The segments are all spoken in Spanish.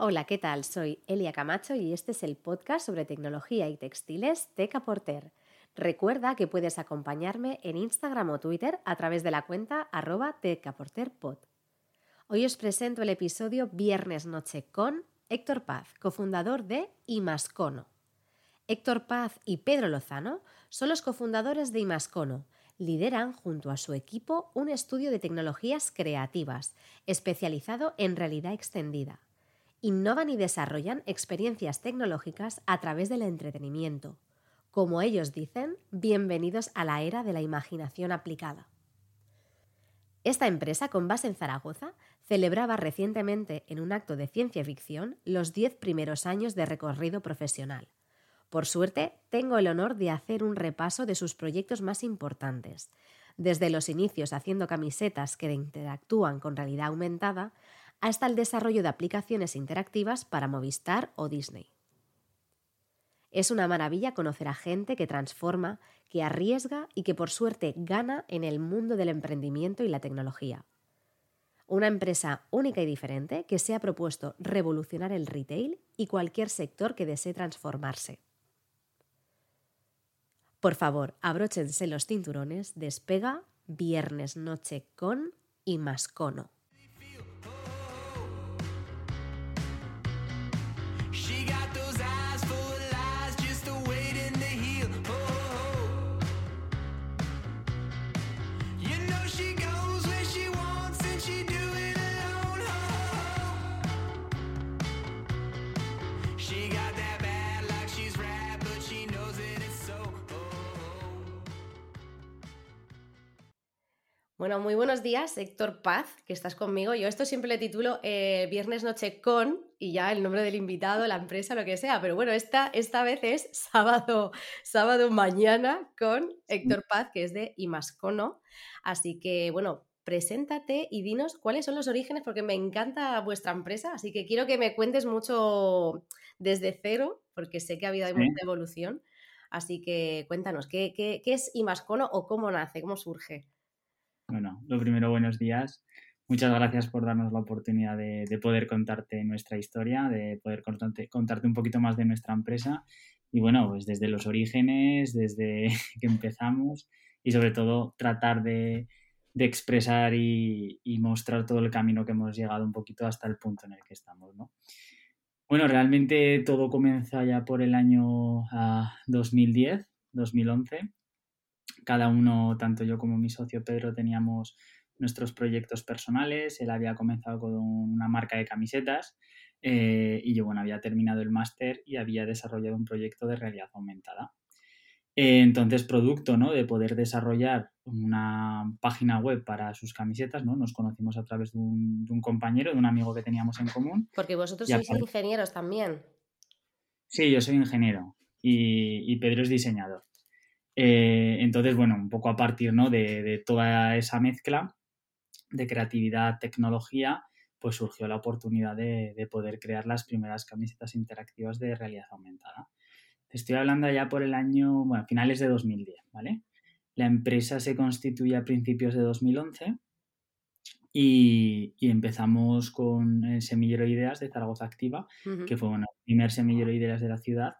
Hola, ¿qué tal? Soy Elia Camacho y este es el podcast sobre tecnología y textiles Teca Porter. Recuerda que puedes acompañarme en Instagram o Twitter a través de la cuenta arroba tecaporterpod. Hoy os presento el episodio Viernes Noche con Héctor Paz, cofundador de Imascono. Héctor Paz y Pedro Lozano son los cofundadores de Imascono. Lideran junto a su equipo un estudio de tecnologías creativas especializado en realidad extendida. Innovan y desarrollan experiencias tecnológicas a través del entretenimiento. Como ellos dicen, bienvenidos a la era de la imaginación aplicada. Esta empresa, con base en Zaragoza, celebraba recientemente en un acto de ciencia ficción los 10 primeros años de recorrido profesional. Por suerte, tengo el honor de hacer un repaso de sus proyectos más importantes, desde los inicios haciendo camisetas que interactúan con realidad aumentada hasta el desarrollo de aplicaciones interactivas para Movistar o Disney. Es una maravilla conocer a gente que transforma, que arriesga y que por suerte gana en el mundo del emprendimiento y la tecnología. Una empresa única y diferente que se ha propuesto revolucionar el retail y cualquier sector que desee transformarse. Por favor, abróchense los cinturones, despega viernes noche con y mascono. Bueno, muy buenos días, Héctor Paz, que estás conmigo. Yo esto siempre le titulo eh, Viernes Noche con y ya el nombre del invitado, la empresa, lo que sea. Pero bueno, esta, esta vez es sábado, sábado mañana con Héctor Paz, que es de Imascono. Así que, bueno, preséntate y dinos cuáles son los orígenes, porque me encanta vuestra empresa. Así que quiero que me cuentes mucho desde cero, porque sé que ha habido mucha evolución. Así que cuéntanos, ¿qué, qué, qué es Imascono o cómo nace, cómo surge? Bueno, lo primero, buenos días. Muchas gracias por darnos la oportunidad de, poder contarte nuestra historia, de poder contarte, contarte, un poquito más de nuestra empresa. Y bueno, pues desde los orígenes, desde que empezamos y sobre todo tratar de, expresar y, mostrar todo el camino que hemos llegado un poquito hasta el punto en el que estamos, ¿no? Bueno, realmente todo comienza ya por el año 2010, ah, 2011 cada uno, tanto yo como mi socio Pedro, teníamos nuestros proyectos personales. Él había comenzado con una marca de camisetas eh, y yo, bueno, había terminado el máster y había desarrollado un proyecto de realidad aumentada. Eh, entonces, producto ¿no? de poder desarrollar una página web para sus camisetas, ¿no? nos conocimos a través de un, compañero, de un amigo que teníamos en común. Porque vosotros sois ingenieros también. Sí, yo soy ingeniero y Pedro es diseñador. Eh, entonces, bueno, un poco a partir ¿no? de, toda esa mezcla de creatividad, tecnología, pues surgió la oportunidad de, poder crear las primeras camisetas interactivas de realidad aumentada. Te estoy hablando ya por el año, bueno, finales de 2010, ¿vale? La empresa se constituye a principios de 2011 y, empezamos con el semillero de ideas de Zaragoza Activa, que fue bueno, el primer semillero de ideas de la ciudad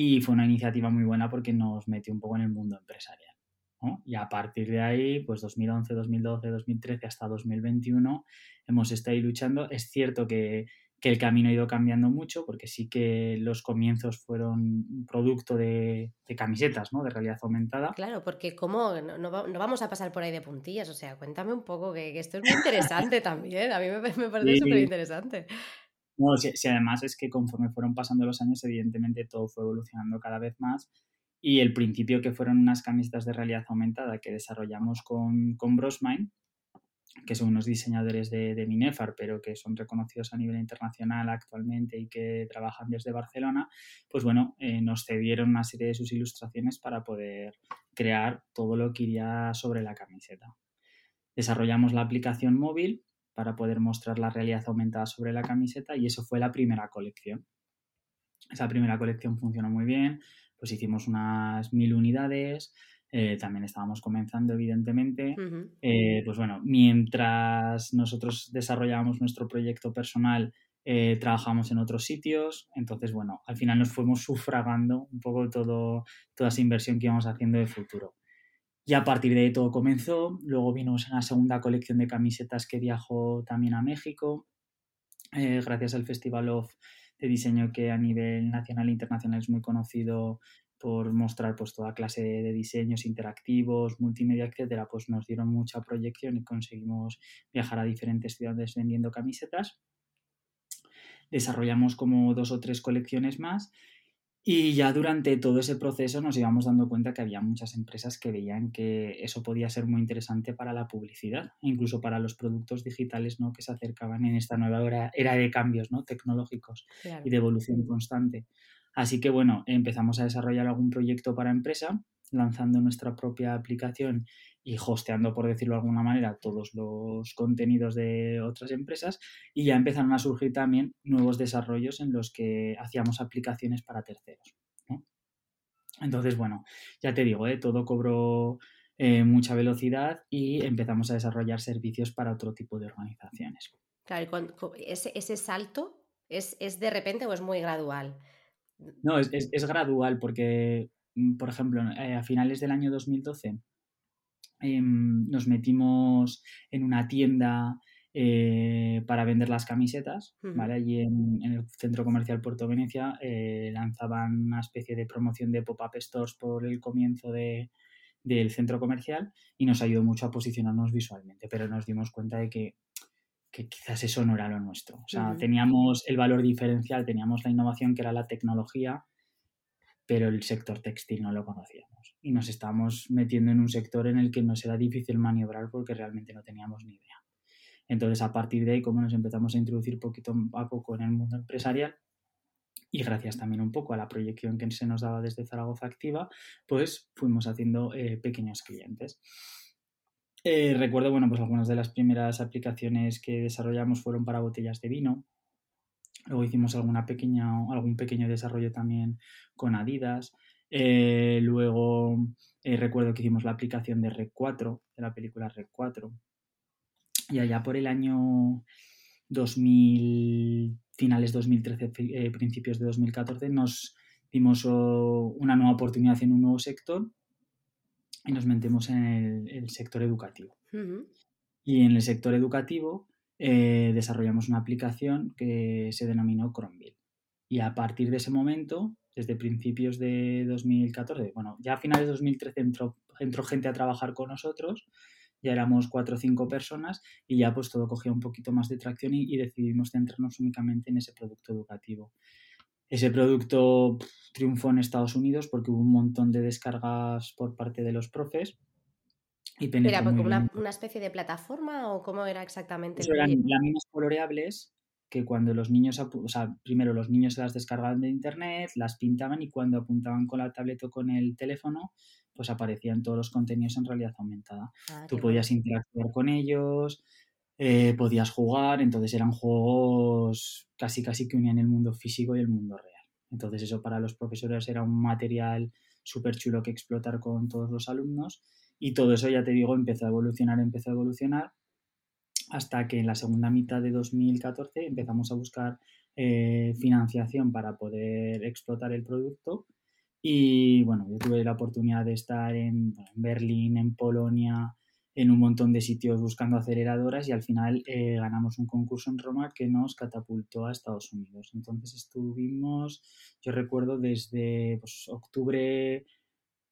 y fue una iniciativa muy buena porque nos metió un poco en el mundo empresarial. Y a partir de ahí, pues 2011, 2012, 2013 hasta 2021 hemos estado ahí luchando. Es cierto que, que, el camino ha ido cambiando mucho porque sí que los comienzos fueron producto de, de camisetas, ¿no? De realidad aumentada. Claro, porque como no, no, vamos a pasar por ahí de puntillas, o sea, cuéntame un poco que, esto es muy interesante también, a mí me, me parece súper interesante. No, si, además es que conforme fueron pasando los años, evidentemente todo fue evolucionando cada vez más. Y el principio que fueron unas camisetas de realidad aumentada que desarrollamos con, con Brosmine, que son unos diseñadores de, de, Minefar, pero que son reconocidos a nivel internacional actualmente y que trabajan desde Barcelona, pues bueno, eh, nos cedieron una serie de sus ilustraciones para poder crear todo lo que iría sobre la camiseta. Desarrollamos la aplicación móvil para poder mostrar la realidad aumentada sobre la camiseta y eso fue la primera colección. Esa primera colección funcionó muy bien, pues hicimos unas mil unidades, eh, también estábamos comenzando evidentemente. Eh, pues bueno, mientras nosotros desarrollábamos nuestro proyecto personal, eh, trabajamos en otros sitios, entonces, bueno, al final nos fuimos sufragando un poco todo, toda esa inversión que íbamos haciendo de futuro. Y a partir de ahí todo comenzó, luego vino una segunda colección de camisetas que viajó también a México, eh, gracias al Festival of de diseño que a nivel nacional e internacional es muy conocido por mostrar pues toda clase de diseños interactivos, multimedia, etcétera, pues nos dieron mucha proyección y conseguimos viajar a diferentes ciudades vendiendo camisetas. Desarrollamos como dos o tres colecciones más y ya durante todo ese proceso nos íbamos dando cuenta que había muchas empresas que veían que eso podía ser muy interesante para la publicidad, incluso para los productos digitales ¿no? que se acercaban en esta nueva era, de cambios ¿no? tecnológicos y de evolución constante. Así que bueno, empezamos a desarrollar algún proyecto para empresa, lanzando nuestra propia aplicación y hosteando, por decirlo de alguna manera, todos los contenidos de otras empresas y ya empezaron a surgir también nuevos desarrollos en los que hacíamos aplicaciones para terceros. Entonces, bueno, ya te digo, ¿eh? todo cobró eh, mucha velocidad y empezamos a desarrollar servicios para otro tipo de organizaciones. Claro, ese, ese salto es, de repente o es muy gradual? No, es, es gradual porque, por ejemplo, eh, a finales del año 2012 Em, nos metimos en una tienda eh, para vender las camisetas, ¿vale? Allí en, el centro comercial Puerto Venecia eh, lanzaban una especie de promoción de pop-up stores por el comienzo de, del centro comercial y nos ayudó mucho a posicionarnos visualmente, pero nos dimos cuenta de que, que quizás eso no era lo nuestro. O sea, teníamos el valor diferencial, teníamos la innovación que era la tecnología, pero el sector textil no lo conocíamos. Y nos estábamos metiendo en un sector en el que nos era difícil maniobrar porque realmente no teníamos ni idea. Entonces, a partir de ahí, como nos empezamos a introducir poquito a poco en el mundo empresarial, y gracias también un poco a la proyección que se nos daba desde Zaragoza Activa, pues fuimos haciendo eh, pequeños clientes. Eh, recuerdo, bueno, pues algunas de las primeras aplicaciones que desarrollamos fueron para botellas de vino, Luego hicimos alguna pequeña, algún pequeño desarrollo también con Adidas. Eh, luego eh, recuerdo que hicimos la aplicación de Rec 4, de la película Rec 4. Y allá por el año 2000, finales 2013, eh, principios de 2014, nos dimos una nueva oportunidad en un nuevo sector y nos metemos en el, sector educativo. Y en el sector educativo eh, desarrollamos una aplicación que se denominó Chromeville. Y a partir de ese momento, desde principios de 2014, bueno, ya a finales de 2013 entró, entró gente a trabajar con nosotros, ya éramos cuatro o cinco personas y ya pues todo cogía un poquito más de tracción y, decidimos centrarnos únicamente en ese producto educativo. Ese producto triunfó en Estados Unidos porque hubo un montón de descargas por parte de los profes ¿Era una, una, especie de plataforma o cómo era exactamente? Eso eran láminas coloreables que cuando los niños, o sea, primero los niños se las descargaban de internet, las pintaban y cuando apuntaban con la tablet o con el teléfono, pues aparecían todos los contenidos en realidad aumentada. Ah, Tú podías interactuar con ellos, eh, podías jugar, entonces eran juegos casi casi que unían el mundo físico y el mundo real. Entonces eso para los profesores era un material súper chulo que explotar con todos los alumnos y todo eso, ya te digo, empezó a evolucionar, empezó a evolucionar, hasta que en la segunda mitad de 2014 empezamos a buscar eh, financiación para poder explotar el producto. Y bueno, yo tuve la oportunidad de estar en, Berlín, en Polonia, en un montón de sitios buscando aceleradoras y al final eh, ganamos un concurso en Roma que nos catapultó a Estados Unidos. Entonces estuvimos, yo recuerdo desde pues, octubre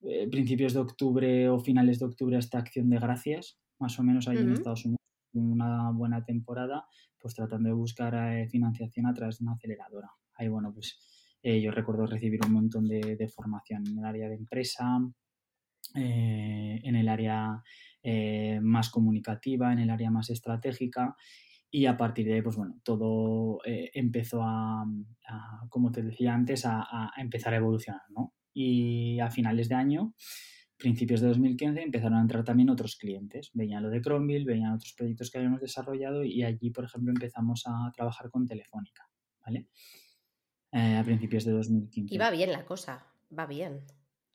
eh, principios de octubre o finales de octubre hasta Acción de Gracias, más o menos ahí en Estados Unidos, una buena temporada, pues tratando de buscar eh, financiación a través de una aceleradora. Ahí, bueno, pues eh, yo recuerdo recibir un montón de, formación en el área de empresa, en el área más comunicativa, en el área más estratégica y a partir de ahí, pues bueno, todo empezó a, como te decía antes, a, a, empezar a evolucionar, ¿no? Y a finales de año, principios de 2015, empezaron a entrar también otros clientes. Veían lo de Chromeville, veían otros proyectos que habíamos desarrollado y allí, por ejemplo, empezamos a trabajar con Telefónica, ¿vale? Eh, a principios de 2015. Iba bien la cosa, va bien.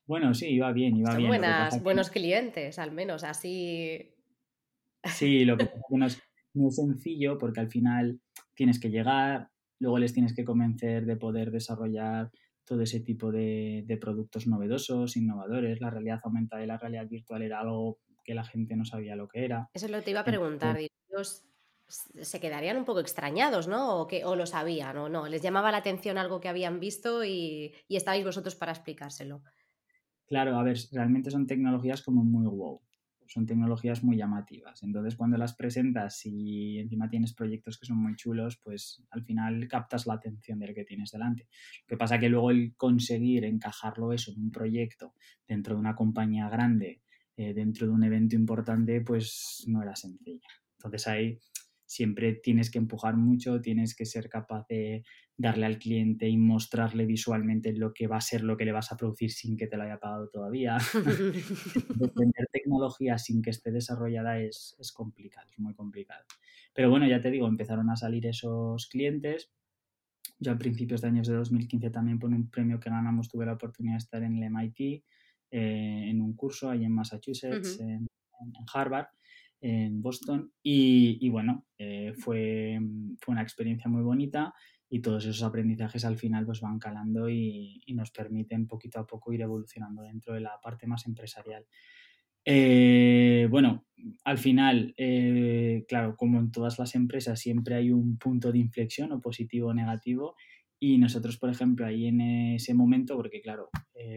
Bueno, sí, iba bien, iba bien. Buenas, buenos clientes, al menos, así. Sí, lo que no es, no es sencillo porque al final tienes que llegar, luego les tienes que convencer de poder desarrollar todo ese tipo de, productos novedosos, innovadores. La realidad aumentada y la realidad virtual era algo que la gente no sabía lo que era. Eso es lo que te iba a preguntar. Ellos se quedarían un poco extrañados, ¿no? O, que, o lo sabían, o no. Les llamaba la atención algo que habían visto y, y estabais vosotros para explicárselo. Claro, a ver, realmente son tecnologías como muy wow son tecnologías muy llamativas. Entonces, cuando las presentas y encima tienes proyectos que son muy chulos, pues al final captas la atención del que tienes delante. Lo que pasa que luego el conseguir encajarlo eso en un proyecto dentro de una compañía grande, eh, dentro de un evento importante, pues no era sencillo. Entonces ahí siempre tienes que empujar mucho, tienes que ser capaz de darle al cliente y mostrarle visualmente lo que va a ser lo que le vas a producir sin que te lo haya pagado todavía. Vender tecnología sin que esté desarrollada es, es complicado, es muy complicado. Pero bueno, ya te digo, empezaron a salir esos clientes. Yo a principios de años de 2015 también por un premio que ganamos tuve la oportunidad de estar en el MIT, eh, en un curso ahí en Massachusetts, en Harvard en Boston y, bueno, eh, fue, fue, una experiencia muy bonita y todos esos aprendizajes al final pues van calando y, nos permiten poquito a poco ir evolucionando dentro de la parte más empresarial. Eh, bueno, al final, eh, claro, como en todas las empresas, siempre hay un punto de inflexión o positivo o negativo. Y nosotros, por ejemplo, ahí en ese momento, porque claro,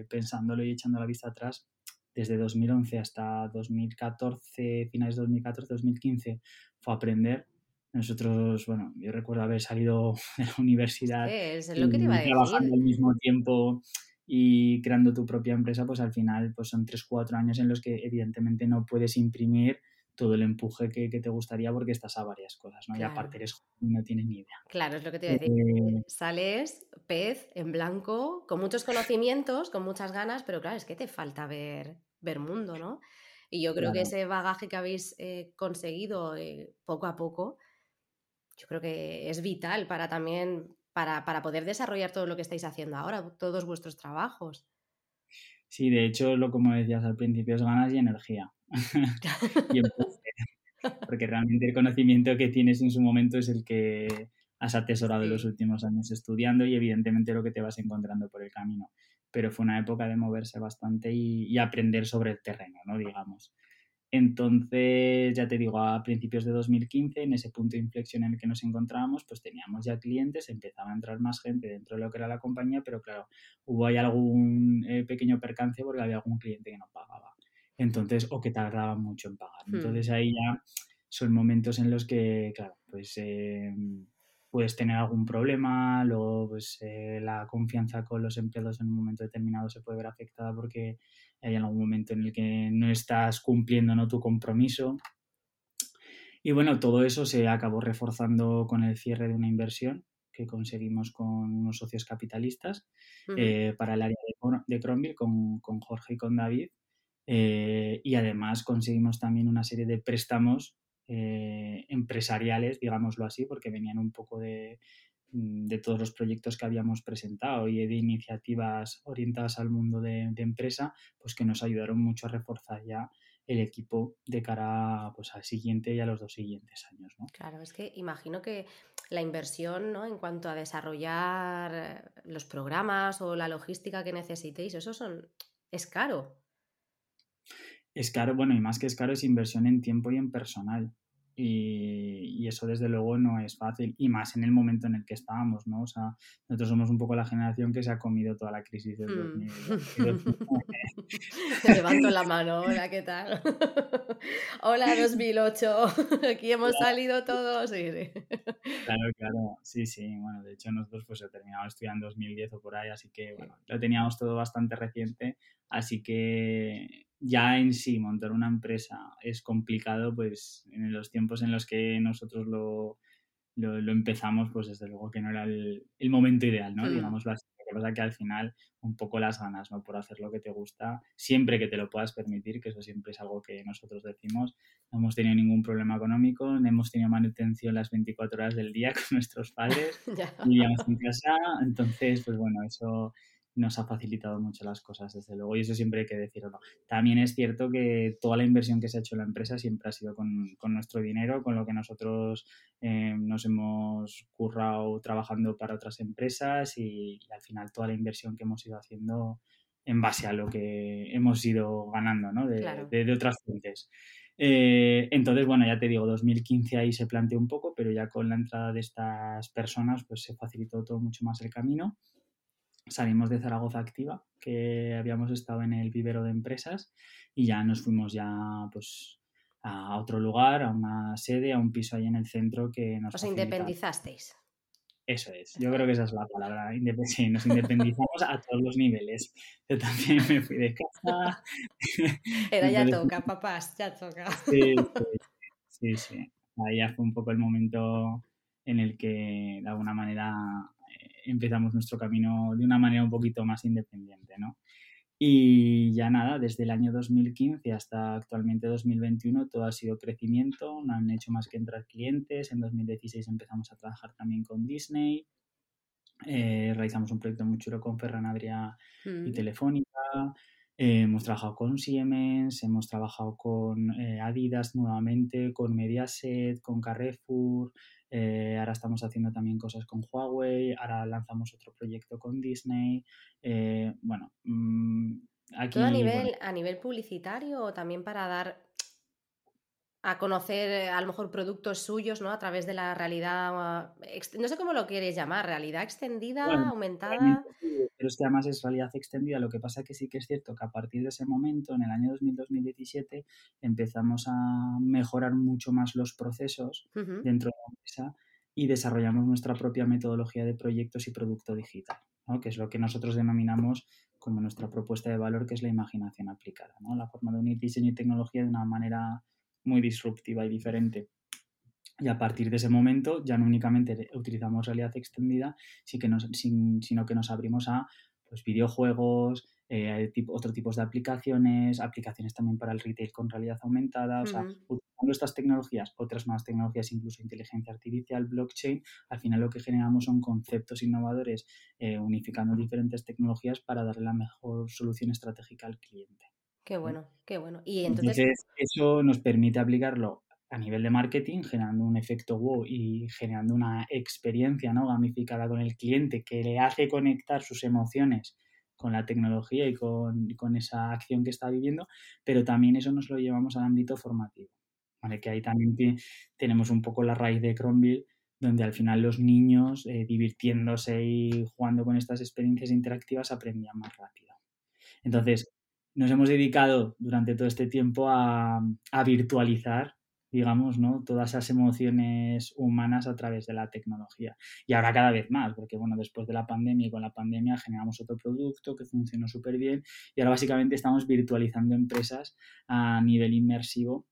pensándolo y echando la vista atrás, desde 2011 hasta 2014, finales de 2014, 2015, fue aprender. Nosotros, bueno, yo recuerdo haber salido de la universidad trabajando al mismo tiempo y creando tu propia empresa, pues al final pues son 3-4 años en los que evidentemente no puedes imprimir todo el empuje que, te gustaría porque estás a varias cosas, ¿no? Y aparte eres y no tienes ni idea. Claro, es lo que te iba a decir. Eh, Sales pez en blanco, con muchos conocimientos, con muchas ganas, pero claro, es que te falta ver ver mundo, ¿no? Y yo creo que ese bagaje que habéis eh, conseguido eh, poco a poco, yo creo que es vital para también, para, para, poder desarrollar todo lo que estáis haciendo ahora, todos vuestros trabajos. Sí, de hecho, lo como decías al principio, es ganas y energía. y Porque realmente el conocimiento que tienes en su momento es el que has atesorado en los últimos años estudiando y evidentemente lo que te vas encontrando por el camino pero fue una época de moverse bastante y, aprender sobre el terreno, ¿no? Digamos. Entonces, ya te digo, a principios de 2015, en ese punto de inflexión en el que nos encontrábamos, pues teníamos ya clientes, empezaba a entrar más gente dentro de lo que era la compañía, pero claro, hubo ahí algún eh, pequeño percance porque había algún cliente que no pagaba. Entonces, o que tardaba mucho en pagar. Hmm. Entonces ahí ya son momentos en los que, claro, pues eh, puedes tener algún problema, luego pues eh, la confianza con los empleados en un momento determinado se puede ver afectada porque hay algún momento en el que no estás cumpliendo ¿no? tu compromiso. Y bueno, todo eso se acabó reforzando con el cierre de una inversión que conseguimos con unos socios capitalistas eh, para el área de, de con, con, Jorge y con David. Eh, y además conseguimos también una serie de préstamos eh, empresariales, digámoslo así, porque venían un poco de, mm, de, todos los proyectos que habíamos presentado y de iniciativas orientadas al mundo de, empresa, pues que nos ayudaron mucho a reforzar ya el equipo de cara pues, al siguiente y a los dos siguientes años. ¿no? Claro, es que imagino que la inversión ¿no? en cuanto a desarrollar los programas o la logística que necesitéis, eso son, es caro. Es caro, bueno, y más que es caro, es inversión en tiempo y en personal. Y, eso desde luego no es fácil, y más en el momento en el que estábamos, ¿no? O sea, nosotros somos un poco la generación que se ha comido toda la crisis del 2000. Hmm. Te levanto la mano, hola, ¿qué tal? hola 2008, aquí hemos salido todos. Claro, claro, sí, sí, bueno, de hecho nosotros pues terminamos estudiando en 2010 o por ahí, así que bueno, lo teníamos todo bastante reciente, así que ya en sí montar una empresa es complicado, pues en los tiempos en los que nosotros lo, lo, empezamos, pues desde luego que no era el, momento ideal, ¿no? Mm. Digamos así. Lo que pasa que al final un poco las ganas, ¿no? Por hacer lo que te gusta, siempre que te lo puedas permitir, que eso siempre es algo que nosotros decimos. No hemos tenido ningún problema económico, no hemos tenido manutención las 24 horas del día con nuestros padres, vivíamos en casa, entonces, pues bueno, eso nos ha facilitado mucho las cosas, desde luego, y eso siempre hay que decirlo. También es cierto que toda la inversión que se ha hecho en la empresa siempre ha sido con, nuestro dinero, con lo que nosotros eh, nos hemos currado trabajando para otras empresas y, al final toda la inversión que hemos ido haciendo en base a lo que hemos ido ganando ¿no? de, de, otras fuentes. Eh, entonces, bueno, ya te digo, 2015 ahí se planteó un poco, pero ya con la entrada de estas personas, pues se facilitó todo mucho más el camino salimos de Zaragoza Activa, que habíamos estado en el vivero de empresas, y ya nos fuimos ya pues a otro lugar, a una sede, a un piso ahí en el centro que nos... Os independizasteis. Eso es, yo creo que esa es la palabra. Sí, nos independizamos a todos los niveles. Yo también me fui de casa. Era ya toca, papás, ya toca. Sí, sí, sí, Ahí ya fue un poco el momento en el que de alguna manera empezamos nuestro camino de una manera un poquito más independiente, ¿no? Y ya nada, desde el año 2015 hasta actualmente 2021 todo ha sido crecimiento, no han hecho más que entrar clientes. En 2016 empezamos a trabajar también con Disney, eh, realizamos un proyecto muy chulo con Ferran Adria y mm. Telefónica, eh, hemos trabajado con Siemens, hemos trabajado con eh, Adidas nuevamente, con Mediaset, con Carrefour, eh, ahora estamos haciendo también cosas con Huawei, ahora lanzamos otro proyecto con Disney. Eh, bueno, mm, aquí... ¿Todo a nivel, a nivel publicitario o también para dar a conocer eh, a lo mejor productos suyos, ¿no? A través de la realidad, no sé cómo lo quieres llamar, realidad extendida, aumentada. Pero es que además es realidad extendida. Lo que pasa es que sí que es cierto que a partir de ese momento, en el año 2000-2017, empezamos a mejorar mucho más los procesos dentro de la empresa y desarrollamos nuestra propia metodología de proyectos y producto digital, ¿no? que es lo que nosotros denominamos como nuestra propuesta de valor, que es la imaginación aplicada, ¿no? la forma de unir diseño y tecnología de una manera muy disruptiva y diferente. Y a partir de ese momento ya no únicamente utilizamos realidad extendida, sino que nos abrimos a pues, videojuegos, eh, otros tipos de aplicaciones, aplicaciones también para el retail con realidad aumentada, o sea, utilizando estas tecnologías, otras más tecnologías, incluso inteligencia artificial, blockchain, al final lo que generamos son conceptos innovadores eh, unificando diferentes tecnologías para darle la mejor solución estratégica al cliente. Qué bueno, qué bueno. Y entonces... eso nos permite aplicarlo a nivel de marketing, generando un efecto wow y generando una experiencia ¿no? gamificada con el cliente que le hace conectar sus emociones con la tecnología y con, con, esa acción que está viviendo, pero también eso nos lo llevamos al ámbito formativo, ¿vale? que ahí también tenemos un poco la raíz de Cronville, donde al final los niños, eh, divirtiéndose y jugando con estas experiencias interactivas, aprendían más rápido. Entonces, nos hemos dedicado durante todo este tiempo a, virtualizar, digamos, ¿no? todas esas emociones humanas a través de la tecnología. Y ahora cada vez más, porque bueno, después de la pandemia y con la pandemia generamos otro producto que funcionó súper bien y ahora básicamente estamos virtualizando empresas a nivel inmersivo,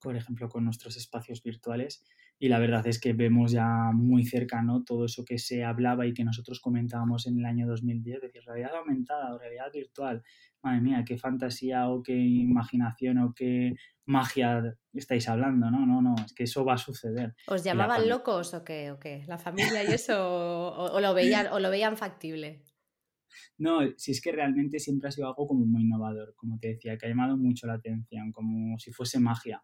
por ejemplo, con nuestros espacios virtuales y la verdad es que vemos ya muy cercano todo eso que se hablaba y que nosotros comentábamos en el año 2010, decir, realidad aumentada o realidad virtual. Madre mía, qué fantasía o qué imaginación o qué magia estáis hablando, ¿no? No, no, es que eso va a suceder. ¿Os llamaban locos o qué? ¿O qué? ¿La familia y eso? o, lo veían, ¿O lo veían factible? No, si es que realmente siempre ha sido algo como muy innovador, como te decía, que ha llamado mucho la atención, como si fuese magia.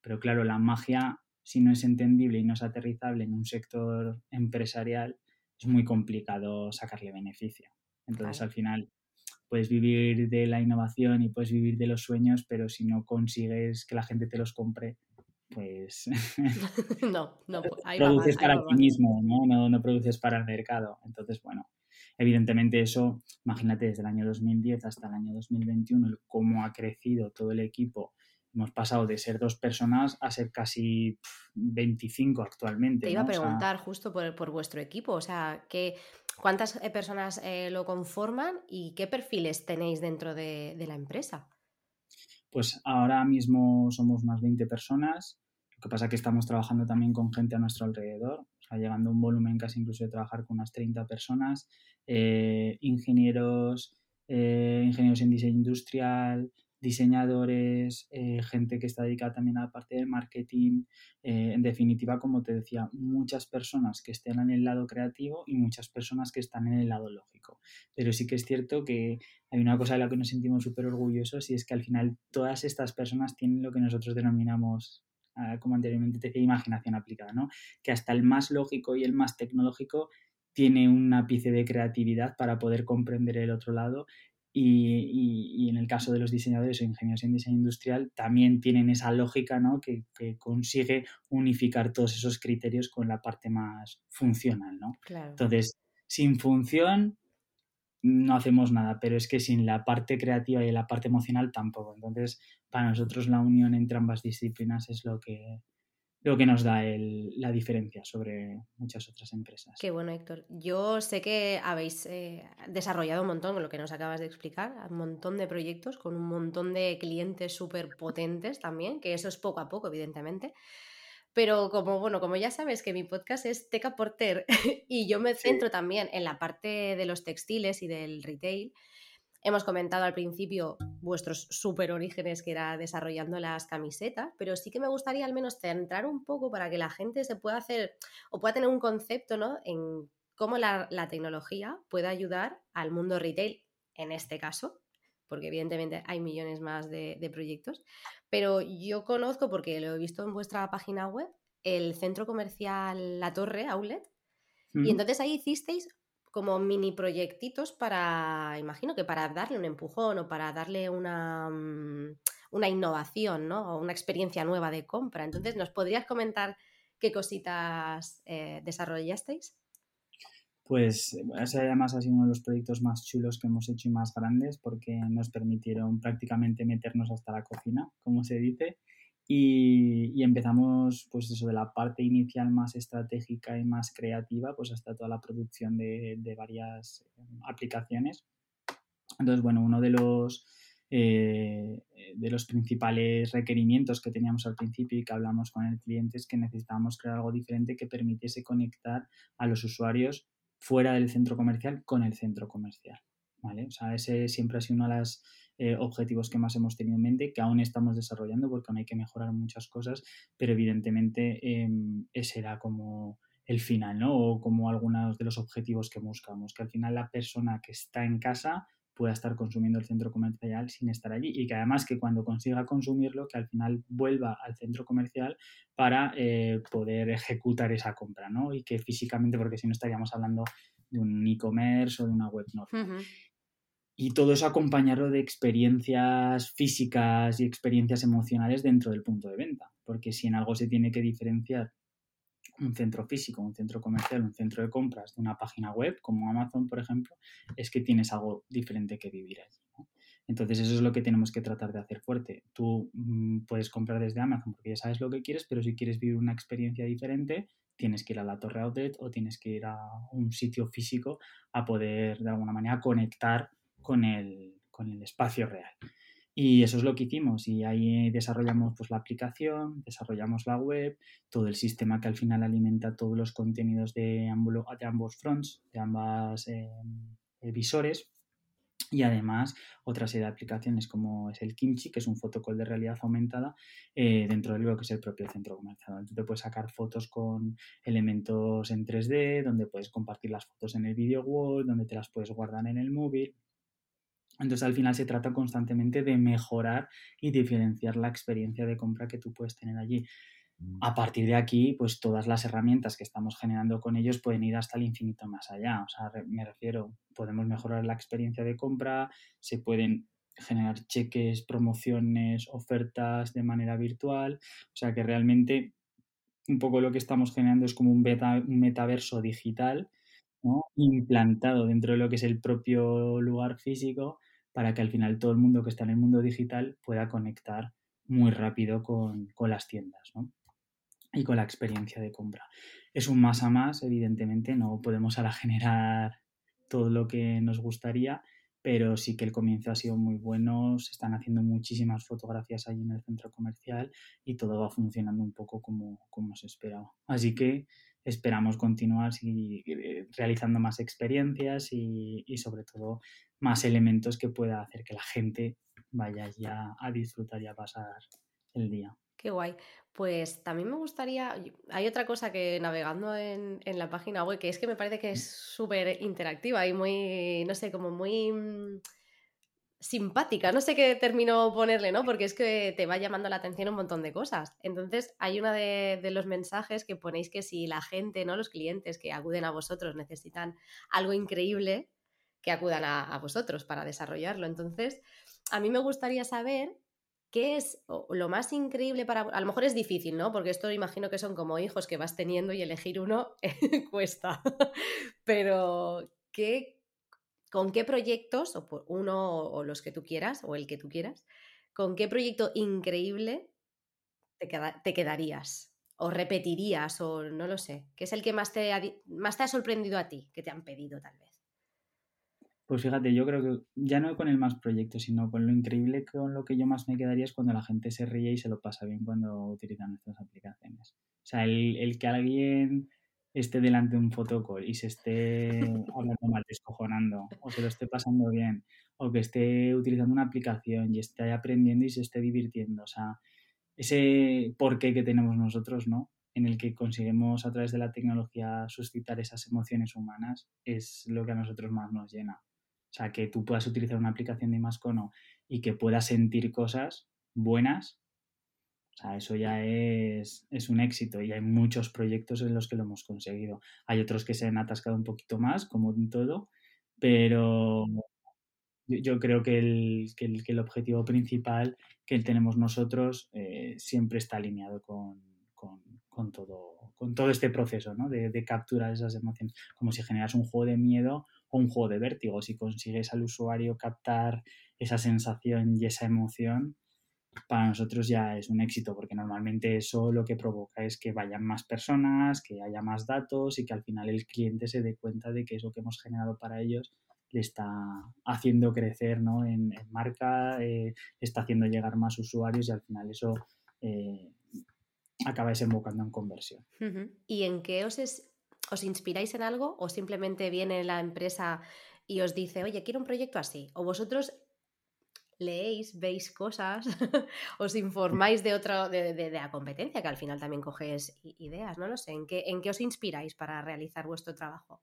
Pero claro, la magia si no es entendible y no es aterrizable en un sector empresarial, es muy complicado sacarle beneficio. Entonces, al final, puedes vivir de la innovación y puedes vivir de los sueños, pero si no consigues que la gente te los compre, pues no, no, produces para ti mismo, ¿no? ¿no? No produces para el mercado. Entonces, bueno, evidentemente eso, imagínate desde el año 2010 hasta el año 2021, cómo ha crecido todo el equipo hemos pasado de ser dos personas a ser casi 25 actualmente. Te iba a preguntar justo por, vuestro equipo, o sea, ¿qué, ¿cuántas eh, personas eh, lo conforman y qué perfiles tenéis dentro de, la empresa? Pues ahora mismo somos unas 20 personas, lo que pasa es que estamos trabajando también con gente a nuestro alrededor, o sea, llegando a un volumen casi incluso de trabajar con unas 30 personas, eh, ingenieros, ingenieros en diseño industrial, diseñadores, eh, gente que está dedicada también a la parte del marketing, eh, en definitiva, como te decía, muchas personas que estén en el lado creativo y muchas personas que están en el lado lógico. Pero sí que es cierto que hay una cosa de la que nos sentimos súper orgullosos y es que al final todas estas personas tienen lo que nosotros denominamos ah, como anteriormente te decía, imaginación aplicada, ¿no? Que hasta el más lógico y el más tecnológico tiene un ápice de creatividad para poder comprender el otro lado y, en el caso de los diseñadores o ingenieros en diseño industrial también tienen esa lógica ¿no? que, consigue unificar todos esos criterios con la parte más funcional. ¿no? Entonces, sin función no hacemos nada, pero es que sin la parte creativa y la parte emocional tampoco. Entonces, para nosotros la unión entre ambas disciplinas es lo que, lo que nos da la diferencia sobre muchas otras empresas. Qué bueno, Héctor. Yo sé que habéis eh, desarrollado un montón, lo que nos acabas de explicar, un montón de proyectos con un montón de clientes súper potentes también, que eso es poco a poco, evidentemente. Pero como, bueno, como ya sabes que mi podcast es Teca Porter y yo me centro también en la parte de los textiles y del retail, Hemos comentado al principio vuestros super orígenes que era desarrollando las camisetas, pero sí que me gustaría al menos centrar un poco para que la gente se pueda hacer o pueda tener un concepto ¿no? en cómo la, tecnología puede ayudar al mundo retail, en este caso, porque evidentemente hay millones más de, proyectos, pero yo conozco, porque lo he visto en vuestra página web, el centro comercial La Torre Outlet, y entonces ahí hicisteis como mini proyectitos para, imagino que para darle un empujón o para darle una, mm, una innovación, ¿no? O una experiencia nueva de compra. Entonces, ¿nos podrías comentar qué cositas eh, desarrollasteis? Pues ese además ha sido uno de los proyectos más chulos que hemos hecho y más grandes porque nos permitieron prácticamente meternos hasta la cocina, como se dice, y, empezamos, pues eso, de la parte inicial más estratégica y más creativa, pues hasta toda la producción de, varias em, aplicaciones. Entonces, bueno, uno de los, eh, de los principales requerimientos que teníamos al principio y que hablamos con el cliente es que necesitábamos crear algo diferente que permitiese conectar a los usuarios fuera del centro comercial con el centro comercial. ¿vale? O sea, ese siempre ha sido uno de los eh, objetivos que más hemos tenido en mente, que aún estamos desarrollando porque aún hay que mejorar muchas cosas, pero evidentemente em, ese era como el final, ¿no? O como algunos de los objetivos que buscamos, que al final la persona que está en casa pueda estar consumiendo el centro comercial sin estar allí y que además que cuando consiga consumirlo, que al final vuelva al centro comercial para eh, poder ejecutar esa compra, ¿no? Y que físicamente, porque si no estaríamos hablando de un e-commerce o de una web normal. Y todo eso acompañarlo de experiencias físicas y experiencias emocionales dentro del punto de venta. Porque si en algo se tiene que diferenciar un centro físico, un centro comercial, un centro de compras de una página web como Amazon, por ejemplo, es que tienes algo diferente que vivir allí. Entonces eso es lo que tenemos que tratar de hacer fuerte. Tú mm, puedes comprar desde Amazon porque ya sabes lo que quieres, pero si quieres vivir una experiencia diferente, tienes que ir a la torre outlet o tienes que ir a un sitio físico a poder de alguna manera conectar con el, con el espacio real. Y eso es lo que hicimos y ahí desarrollamos pues, la aplicación, desarrollamos la web, todo el sistema que al final alimenta todos los contenidos de, de ambos fronts, de ambas eh, visores y además otra serie de aplicaciones como es el Kimchi, que es un fotocall de realidad aumentada eh, dentro de lo que es el propio centro comercial. Entonces te puedes sacar fotos con elementos en 3D, donde puedes compartir las fotos en el video wall, donde te las puedes guardar en el móvil. Entonces al final se trata constantemente de mejorar y diferenciar la experiencia de compra que tú puedes tener allí. A mm. partir de aquí, pues todas las herramientas que estamos generando con ellos pueden ir hasta el infinito más allá. O sea, me refiero, podemos mejorar la experiencia de compra, se pueden generar cheques, promociones, ofertas de manera virtual. O sea que realmente un poco lo que estamos generando es como un, beta, un metaverso digital implantado dentro de lo que es el propio lugar físico para que al final todo el mundo que está en el mundo digital pueda conectar muy rápido con, las tiendas y con la experiencia de compra. Es un más a más, evidentemente, no podemos ahora generar todo lo que nos gustaría, pero sí que el comienzo ha sido muy bueno, se están haciendo muchísimas fotografías allí en el centro comercial y todo va funcionando un poco como, como se esperaba. Así que esperamos continuar eh, realizando más experiencias y, sobre todo más elementos que pueda hacer que la gente vayáis ya a disfrutar y a pasar el día. Qué guay. Pues también me gustaría, hay otra cosa que navegando en, la página web, que es que me parece que es súper interactiva y muy, no sé, como muy mm, simpática, no sé qué término ponerle, ¿no? Porque es que te va llamando la atención un montón de cosas. Entonces, hay uno de, los mensajes que ponéis que si la gente, ¿no? Los clientes que acuden a vosotros necesitan algo increíble, que acudan a vosotros para desarrollarlo. Entonces, a mí me gustaría saber ¿Qué es lo más increíble para... A lo mejor es difícil, ¿no? Porque esto imagino que son como hijos que vas teniendo y elegir uno cuesta. Pero, ¿qué, ¿con qué proyectos, o por uno o los que tú quieras, o el que tú quieras, con qué proyecto increíble te, quedarías? ¿O repetirías? O no lo sé. ¿Qué es el que más te, ha sorprendido a ti, que te han pedido tal vez? Pues fíjate, yo creo que ya no con el más proyecto, sino con lo increíble con lo que yo más me quedaría es cuando la gente se ríe y se lo pasa bien cuando utiliza nuestras aplicaciones. O sea, el, que alguien esté delante de un fotocall y se esté hablando mal, descojonando, o se lo esté pasando bien, o que esté utilizando una aplicación y esté aprendiendo y se esté divirtiendo. O sea, ese porqué que tenemos nosotros, ¿no? En el que conseguimos a través de la tecnología suscitar esas emociones humanas, es lo que a nosotros más nos llena. O sea, que tú puedas utilizar una aplicación de Imascono y que puedas sentir cosas buenas, o sea, eso ya es, un éxito y hay muchos proyectos en los que lo hemos conseguido. Hay otros que se han atascado un poquito más, como en todo, pero yo, creo que el, que el, objetivo principal que tenemos nosotros eh, siempre está alineado con, todo, con todo este proceso ¿no? de, capturar esas emociones. Como si generas un juego de miedo un juego de vértigo. Si consigues al usuario captar esa sensación y esa emoción, para nosotros ya es un éxito, porque normalmente eso lo que provoca es que vayan más personas, que haya más datos y que al final el cliente se dé cuenta de que eso que hemos generado para ellos le está haciendo crecer ¿no? en, marca, eh, está haciendo llegar más usuarios y al final eso eh, acaba desembocando en conversión. ¿Y en qué os es ¿Os inspiráis en algo o simplemente viene la empresa y os dice, oye, quiero un proyecto así? ¿O vosotros leéis, veis cosas, os informáis de otra, de, la competencia, que al final también coges ideas, no lo sé, ¿en qué, ¿en qué os inspiráis para realizar vuestro trabajo?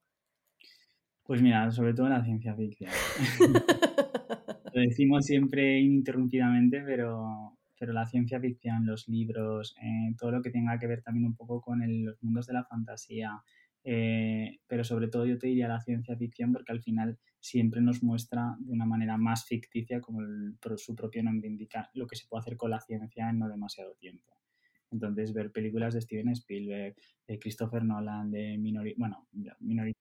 Pues mira, sobre todo en la ciencia ficción. lo decimos siempre ininterrumpidamente, pero, pero la ciencia ficción, los libros, eh, todo lo que tenga que ver también un poco con los mundos de la fantasía, eh, pero sobre todo yo te diría la ciencia ficción porque al final siempre nos muestra de una manera más ficticia, como su propio nombre indica, lo que se puede hacer con la ciencia en no demasiado tiempo. Entonces, ver películas de Steven Spielberg, de Christopher Nolan, de Minority, bueno, Minority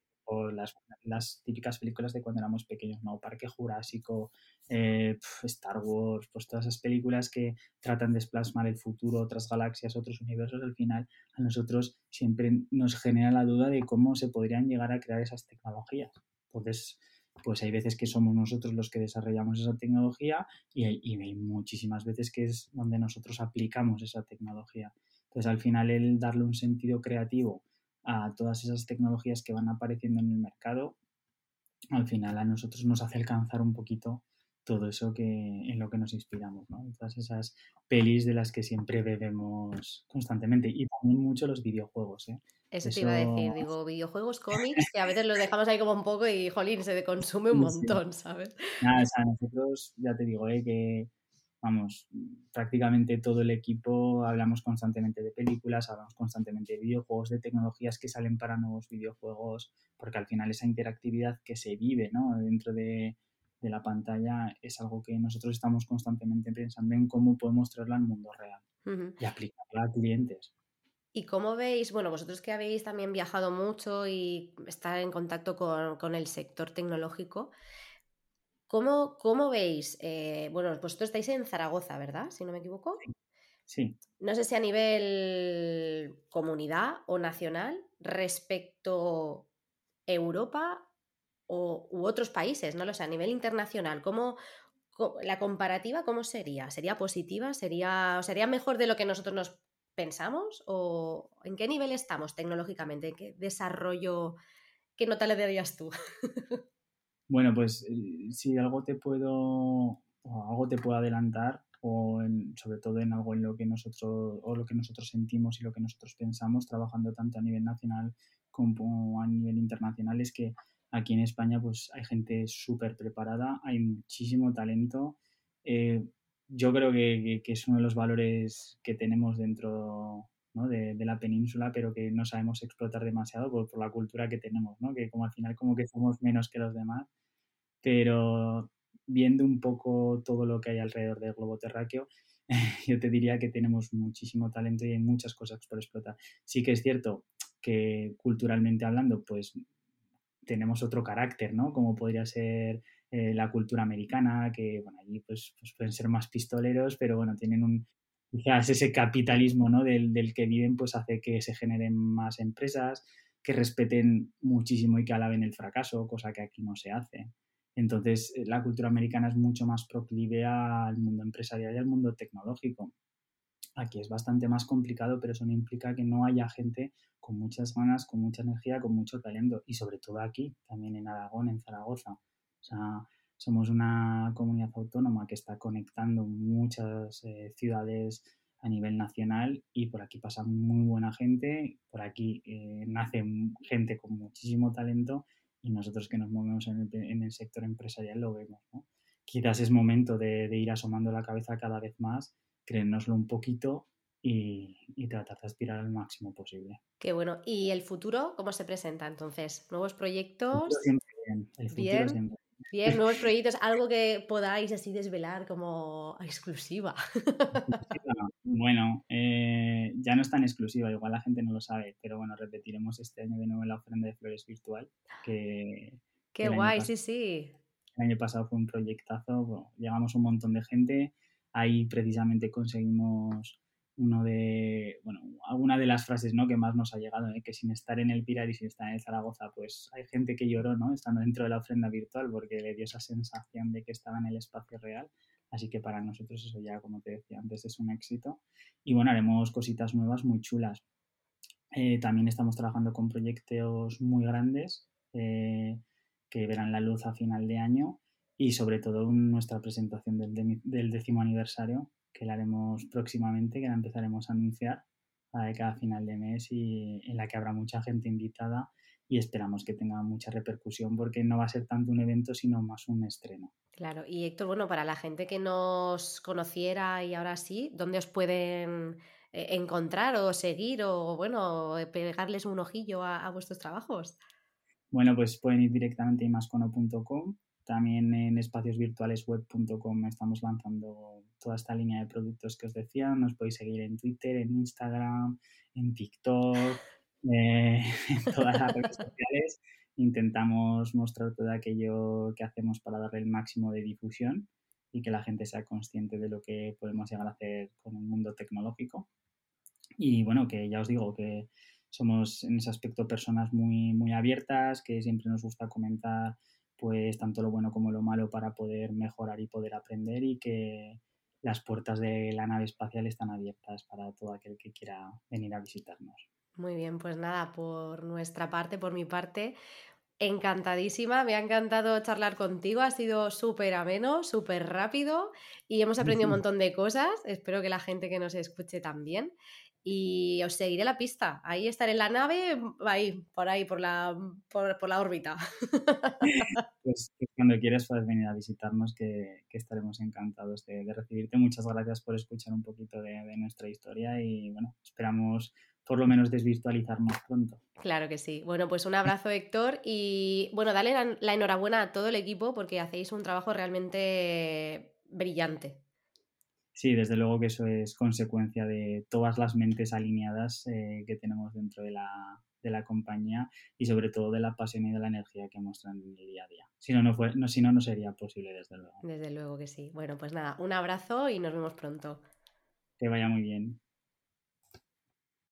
las, las, típicas películas de cuando éramos pequeños, ¿no? Parque Jurásico, eh, Star Wars, pues todas esas películas que tratan de plasmar el futuro, otras galaxias, otros universos, al final a nosotros siempre nos genera la duda de cómo se podrían llegar a crear esas tecnologías. Entonces, pues hay veces que somos nosotros los que desarrollamos esa tecnología y hay, y hay muchísimas veces que es donde nosotros aplicamos esa tecnología. Entonces, al final, el darle un sentido creativo a todas esas tecnologías que van apareciendo en el mercado, al final a nosotros nos hace alcanzar un poquito todo eso que en lo que nos inspiramos, ¿no? Todas esas pelis de las que siempre bebemos constantemente y también mucho los videojuegos, ¿eh? Eso, te iba a decir, digo, videojuegos, cómics, que a veces los dejamos ahí como un poco y, jolín, se consume un montón, ¿sabes? Nada, o sea, nosotros, ya te digo, ¿eh? que vamos, prácticamente todo el equipo hablamos constantemente de películas, hablamos constantemente de videojuegos, de tecnologías que salen para nuevos videojuegos, porque al final esa interactividad que se vive ¿no? dentro de, la pantalla es algo que nosotros estamos constantemente pensando en cómo podemos traerla al mundo real y aplicarla a clientes. ¿Y cómo veis, bueno, vosotros que habéis también viajado mucho y estar en contacto con, con el sector tecnológico, ¿Cómo, veis? Eh, bueno, vosotros estáis en Zaragoza, ¿verdad? Si no me equivoco. Sí. No sé si a nivel comunidad o nacional respecto Europa o, u otros países, no lo sé, a nivel internacional, ¿cómo, la comparativa cómo sería? ¿Sería positiva? ¿Sería, ¿Sería mejor de lo que nosotros nos pensamos? ¿O en qué nivel estamos tecnológicamente? ¿En qué desarrollo? ¿Qué nota le darías tú? Bueno, pues eh, si algo te puedo algo te puede adelantar o sobre todo en algo en lo que nosotros o lo que nosotros sentimos y lo que nosotros pensamos trabajando tanto a nivel nacional como a nivel internacional es que aquí en España pues hay gente súper preparada, hay muchísimo talento. Eh, yo creo que, que, es uno de los valores que tenemos dentro ¿no? de, de, la península, pero que no sabemos explotar demasiado por, por, la cultura que tenemos, ¿no? que como al final como que somos menos que los demás, pero viendo un poco todo lo que hay alrededor del globo terráqueo, yo te diría que tenemos muchísimo talento y hay muchas cosas por explotar. Sí que es cierto que culturalmente hablando, pues tenemos otro carácter, ¿no? Como podría ser eh, la cultura americana, que, bueno, allí pues, pues, pueden ser más pistoleros, pero bueno, tienen un, quizás ese capitalismo, ¿no? Del, del, que viven, pues hace que se generen más empresas, que respeten muchísimo y que alaben el fracaso, cosa que aquí no se hace. Entonces, eh, la cultura americana es mucho más proclive al mundo empresarial y al mundo tecnológico. Aquí es bastante más complicado, pero eso no implica que no haya gente con muchas ganas, con mucha energía, con mucho talento y sobre todo aquí, también en Aragón, en Zaragoza. O sea, somos una comunidad autónoma que está conectando muchas eh, ciudades a nivel nacional y por aquí pasa muy buena gente, por aquí eh, nace gente con muchísimo talento y nosotros que nos movemos en el, sector empresarial lo vemos. ¿no? Quizás es momento de, ir asomando la cabeza cada vez más, creérnoslo un poquito y, tratar de aspirar al máximo posible. Qué bueno. ¿Y el futuro cómo se presenta entonces? ¿Nuevos proyectos? siempre bien. El futuro siempre Bien, nuevos proyectos, algo que podáis así desvelar como exclusiva. Bueno, eh, ya no es tan exclusiva, igual la gente no lo sabe, pero bueno, repetiremos este año de nuevo la ofrenda de flores virtual. Que Qué guay, sí, sí. El año pasado fue un proyectazo, bueno, llegamos un montón de gente, ahí precisamente conseguimos uno de, bueno, alguna de las frases ¿no? que más nos ha llegado, ¿eh? que sin estar en el Pilar y sin estar en el Zaragoza, pues hay gente que lloró, ¿no? Estando dentro de la ofrenda virtual porque le dio esa sensación de que estaba en el espacio real. Así que para nosotros eso ya, como te decía antes, es un éxito. Y bueno, haremos cositas nuevas muy chulas. Eh, también estamos trabajando con proyectos muy grandes eh, que verán la luz a final de año y sobre todo nuestra presentación del, del décimo aniversario, que la haremos próximamente, que la empezaremos a anunciar de cada final de mes y en la que habrá mucha gente invitada y esperamos que tenga mucha repercusión porque no va a ser tanto un evento sino más un estreno. Claro, y Héctor, bueno, para la gente que nos conociera y ahora sí, ¿dónde os pueden eh, encontrar o seguir o bueno, pegarles un ojillo a, vuestros trabajos? Bueno, pues pueden ir directamente a imascono.com también en espaciosvirtualesweb.com estamos lanzando toda esta línea de productos que os decía. Nos podéis seguir en Twitter, en Instagram, en TikTok, eh, en todas las redes sociales. Intentamos mostrar todo aquello que hacemos para darle el máximo de difusión y que la gente sea consciente de lo que podemos llegar a hacer con el mundo tecnológico. Y bueno, que ya os digo que somos en ese aspecto personas muy, muy abiertas, que siempre nos gusta comentar pues tanto lo bueno como lo malo para poder mejorar y poder aprender y que las puertas de la nave espacial están abiertas para todo aquel que quiera venir a visitarnos. Muy bien, pues nada, por nuestra parte, por mi parte, encantadísima, me ha encantado charlar contigo, ha sido súper ameno, súper rápido y hemos aprendido un montón de cosas, espero que la gente que nos escuche también y os seguiré la pista. Ahí estaré en la nave, ahí, por ahí, por la, por, la órbita. Pues, pues cuando quieras puedes venir a visitarnos, que, estaremos encantados de, recibirte. Muchas gracias por escuchar un poquito de, nuestra historia y bueno, esperamos por lo menos desvirtualizarnos pronto. Claro que sí. Bueno, pues un abrazo Héctor y bueno, dale la enhorabuena a todo el equipo porque hacéis un trabajo realmente brillante. Sí, desde luego que eso es consecuencia de todas las mentes alineadas eh, que tenemos dentro de la, de la compañía y sobre todo de la pasión y de la energía que muestran en el día a día. Si no, no, fue, no, si no, no sería posible, desde luego. Desde luego que sí. Bueno, pues nada, un abrazo y nos vemos pronto. Que vaya muy bien.